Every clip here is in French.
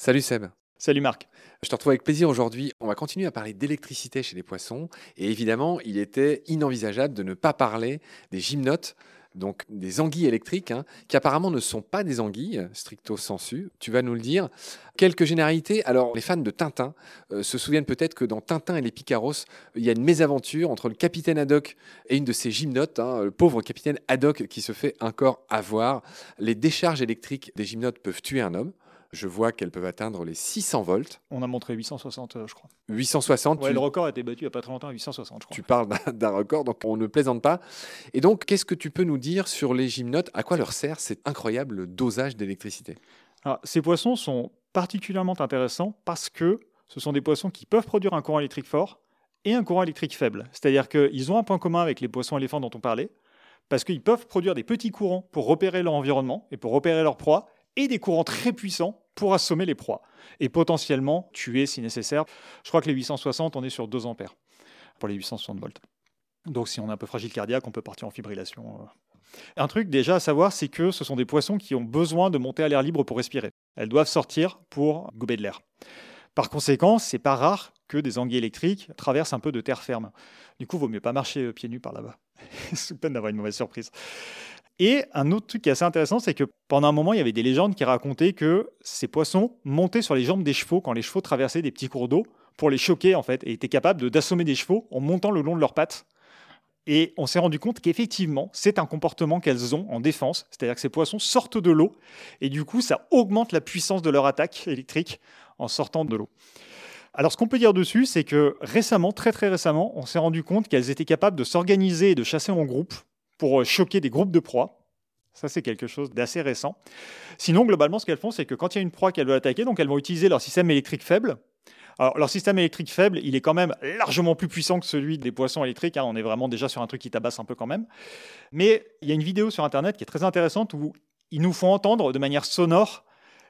Salut Seb. Salut Marc. Je te retrouve avec plaisir aujourd'hui. On va continuer à parler d'électricité chez les poissons. Et évidemment, il était inenvisageable de ne pas parler des gymnotes, donc des anguilles électriques, hein, qui apparemment ne sont pas des anguilles, stricto sensu. Tu vas nous le dire. Quelques généralités. Alors, les fans de Tintin euh, se souviennent peut-être que dans Tintin et les Picaros, il y a une mésaventure entre le capitaine Haddock et une de ses gymnotes, hein, le pauvre capitaine Haddock qui se fait encore avoir. Les décharges électriques des gymnotes peuvent tuer un homme. Je vois qu'elles peuvent atteindre les 600 volts. On a montré 860, euh, je crois. 860 Ouais, tu, le record a été battu il n'y a pas très longtemps à 860, je crois. tu parles d'un- record, donc on ne plaisante pas. Et donc, qu'est-ce que tu peux nous dire sur les gymnotes? À quoi leur sert cet incroyable dosage d'électricité? Ces poissons sont particulièrement intéressants parce que ce sont des poissons qui peuvent produire un courant électrique fort et un courant électrique faible. C'est-à-dire qu'ils ont un point commun avec les poissons éléphants dont on parlait, parce qu'ils peuvent produire des petits courants pour repérer leur environnement et pour repérer leur proie, et des courants très puissants pour assommer les proies, et potentiellement tuer si nécessaire. Je crois que les 860, on est sur 2 ampères pour les 860 volts. Donc si on est un peu fragile cardiaque, on peut partir en fibrillation. euh. Un truc déjà à savoir, c'est que ce sont des poissons qui ont besoin de monter à l'air libre pour respirer. Elles doivent sortir pour gober de l'air. Par conséquent, c'est pas rare que des anguilles électriques traversent un peu de terre ferme. Du coup, vaut mieux pas marcher euh, pieds nus par là-bas, sous peine d'avoir une mauvaise surprise. Et un autre truc qui est assez intéressant, c'est que pendant un moment, il y avait des légendes qui racontaient que ces poissons montaient sur les jambes des chevaux quand les chevaux traversaient des petits cours d'eau pour les choquer en fait, et étaient capables d'assommer des chevaux en montant le long de leurs pattes. Et on s'est rendu compte qu'effectivement, c'est un comportement qu'elles ont en défense, c'est-à-dire que ces poissons sortent de l'eau, et du coup, ça augmente la puissance de leur attaque électrique en sortant de l'eau. Alors, ce qu'on peut dire dessus, c'est que récemment, très très récemment, on s'est rendu compte qu'elles étaient capables de s'organiser et de chasser en groupe pour euh, choquer des groupes de proies. Ça, c'est quelque chose d'assez récent. Sinon, globalement, ce qu'elles font, c'est que quand il y a une proie qu'elles veulent attaquer, donc elles vont utiliser leur système électrique faible. Alors, leur système électrique faible, il est quand même largement plus puissant que celui des poissons électriques. hein. On est vraiment déjà sur un truc qui tabasse un peu quand même. Mais il y a une vidéo sur Internet qui est très intéressante où ils nous font entendre de manière sonore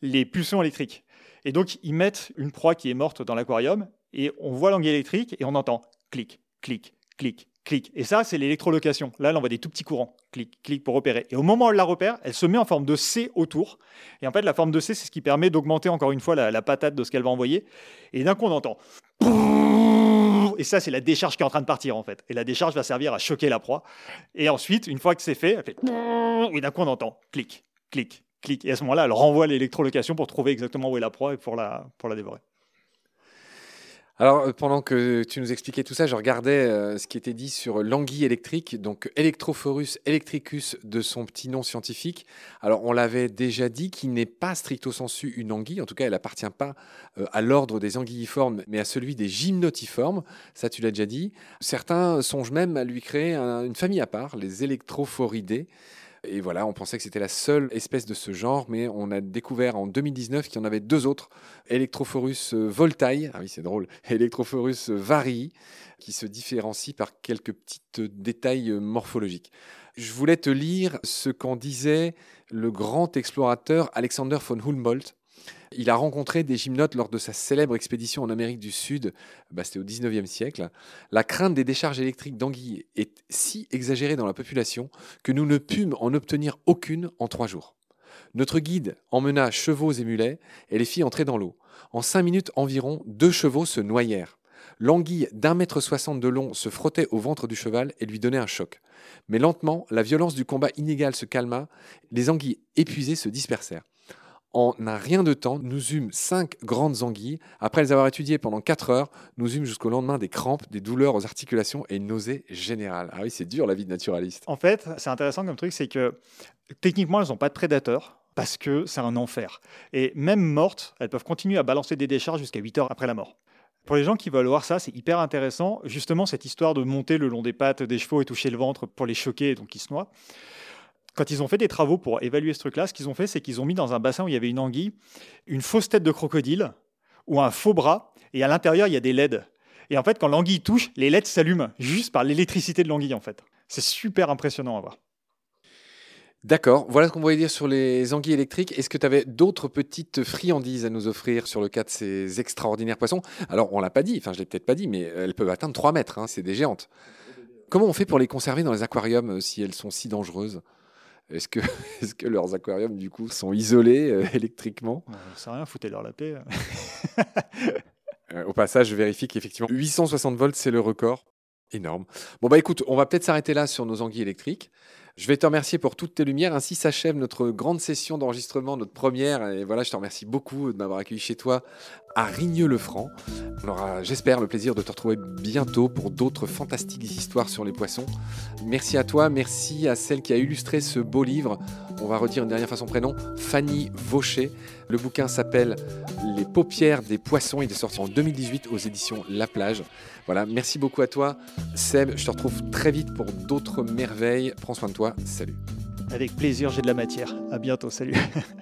les pulsions électriques. Et donc, ils mettent une proie qui est morte dans l'aquarium et on voit l'anguille électrique et on entend clic, clic, clic, clic. Et ça, c'est l'électrolocation. Là, elle envoie des tout petits courants. Clic, clic pour repérer. Et au moment où elle la repère, elle se met en forme de C autour. Et en fait, la forme de C, c'est ce qui permet d'augmenter encore une fois la, patate de ce qu'elle va envoyer. Et d'un coup, on entend. Et ça, c'est la décharge qui est en train de partir, en fait. Et la décharge va servir à choquer la proie. Et ensuite, une fois que c'est fait, elle fait. Et d'un coup, on entend clic, clic, clic. Et à ce moment-là, elle renvoie l'électrolocation pour trouver exactement où est la proie et pour la, pour la dévorer. Alors, euh, pendant que tu nous expliquais tout ça, je regardais euh, ce qui était dit sur l'anguille électrique, donc Electrophorus electricus de son petit nom scientifique. Alors, on l'avait déjà dit qu'il n'est pas stricto sensu une anguille, en tout cas, elle appartient pas euh, à l'ordre des anguilliformes, mais à celui des gymnotiformes. Ça, tu l'as déjà dit. Certains songent même à lui créer un- une famille à part, les Electrophoridés. Et voilà, on pensait que c'était la seule espèce de ce genre, mais on a découvert en 2019 qu'il y en avait deux autres, Electrophorus euh, voltae, ah oui c'est drôle, Electrophorus varii, qui se différencient par quelques petits euh, détails euh, morphologiques. Je voulais te lire ce qu'en disait le grand explorateur Alexander von Humboldt. Il a rencontré des gymnotes lors de sa célèbre expédition en Amérique du Sud, bah, c'était au 19e siècle. La crainte des décharges électriques d'anguilles est si exagérée dans la population que nous ne pûmes en obtenir aucune en trois jours. Notre guide emmena chevaux et mulets et les fit entrer dans l'eau. En cinq minutes environ, deux chevaux se noyèrent. L'anguille d'un mètre soixante de long se frottait au ventre du cheval et lui donnait un choc. Mais lentement, la violence du combat inégal se calma, les anguilles épuisées se dispersèrent. En un rien de temps, nous eûmes cinq grandes anguilles. Après les avoir étudiées pendant quatre heures, nous eûmes jusqu'au lendemain des crampes, des douleurs aux articulations et une nausée générale. Ah oui, c'est dur la vie de naturaliste. En fait, c'est intéressant comme truc, c'est que techniquement, elles n'ont pas de prédateurs parce que c'est un enfer. Et même mortes, elles peuvent continuer à balancer des décharges jusqu'à 8 heures après la mort. Pour les gens qui veulent voir ça, c'est hyper intéressant. Justement, cette histoire de monter le long des pattes des chevaux et toucher le ventre pour les choquer, donc ils se noient. Quand ils ont fait des travaux pour évaluer ce truc-là, ce qu'ils ont fait, c'est qu'ils ont mis dans un bassin où il y avait une anguille, une fausse tête de crocodile ou un faux bras, et à l'intérieur, il y a des LED. Et en fait, quand l'anguille touche, les LED s'allument juste par l'électricité de l'anguille, en fait. C'est super impressionnant à voir. D'accord, voilà ce qu'on voulait dire sur les anguilles électriques. Est-ce que tu avais d'autres petites friandises à nous offrir sur le cas de ces extraordinaires poissons? Alors, on l'a pas dit, enfin, je l'ai peut-être pas dit, mais elles peuvent atteindre 3 mètres, hein, c'est des géantes. Comment on fait pour les conserver dans les aquariums euh, si elles sont si dangereuses? Est-ce que, est que leurs aquariums, du coup, sont isolés euh, électriquement? Ça rien, foutez-leur la paix. Euh, au passage, je vérifie qu'effectivement, 860 volts, c'est le record. Énorme. Bon, bah écoute, on va peut-être s'arrêter là sur nos anguilles électriques. Je vais te remercier pour toutes tes lumières. Ainsi s'achève notre grande session d'enregistrement, notre première. Et voilà, je te remercie beaucoup de m'avoir accueilli chez toi à Rigneux-le-Franc. On aura, j'espère, le plaisir de te retrouver bientôt pour d'autres fantastiques histoires sur les poissons. Merci à toi, merci à celle qui a illustré ce beau livre. On va redire une dernière façon prénom, Fanny Vaucher. Le bouquin s'appelle Les paupières des poissons. Il est sorti en 2018 aux éditions La Plage. Voilà, merci beaucoup à toi, Seb. Je te retrouve très vite pour d'autres merveilles. Prends soin de toi. Salut. Avec plaisir, j'ai de la matière. À bientôt. Salut.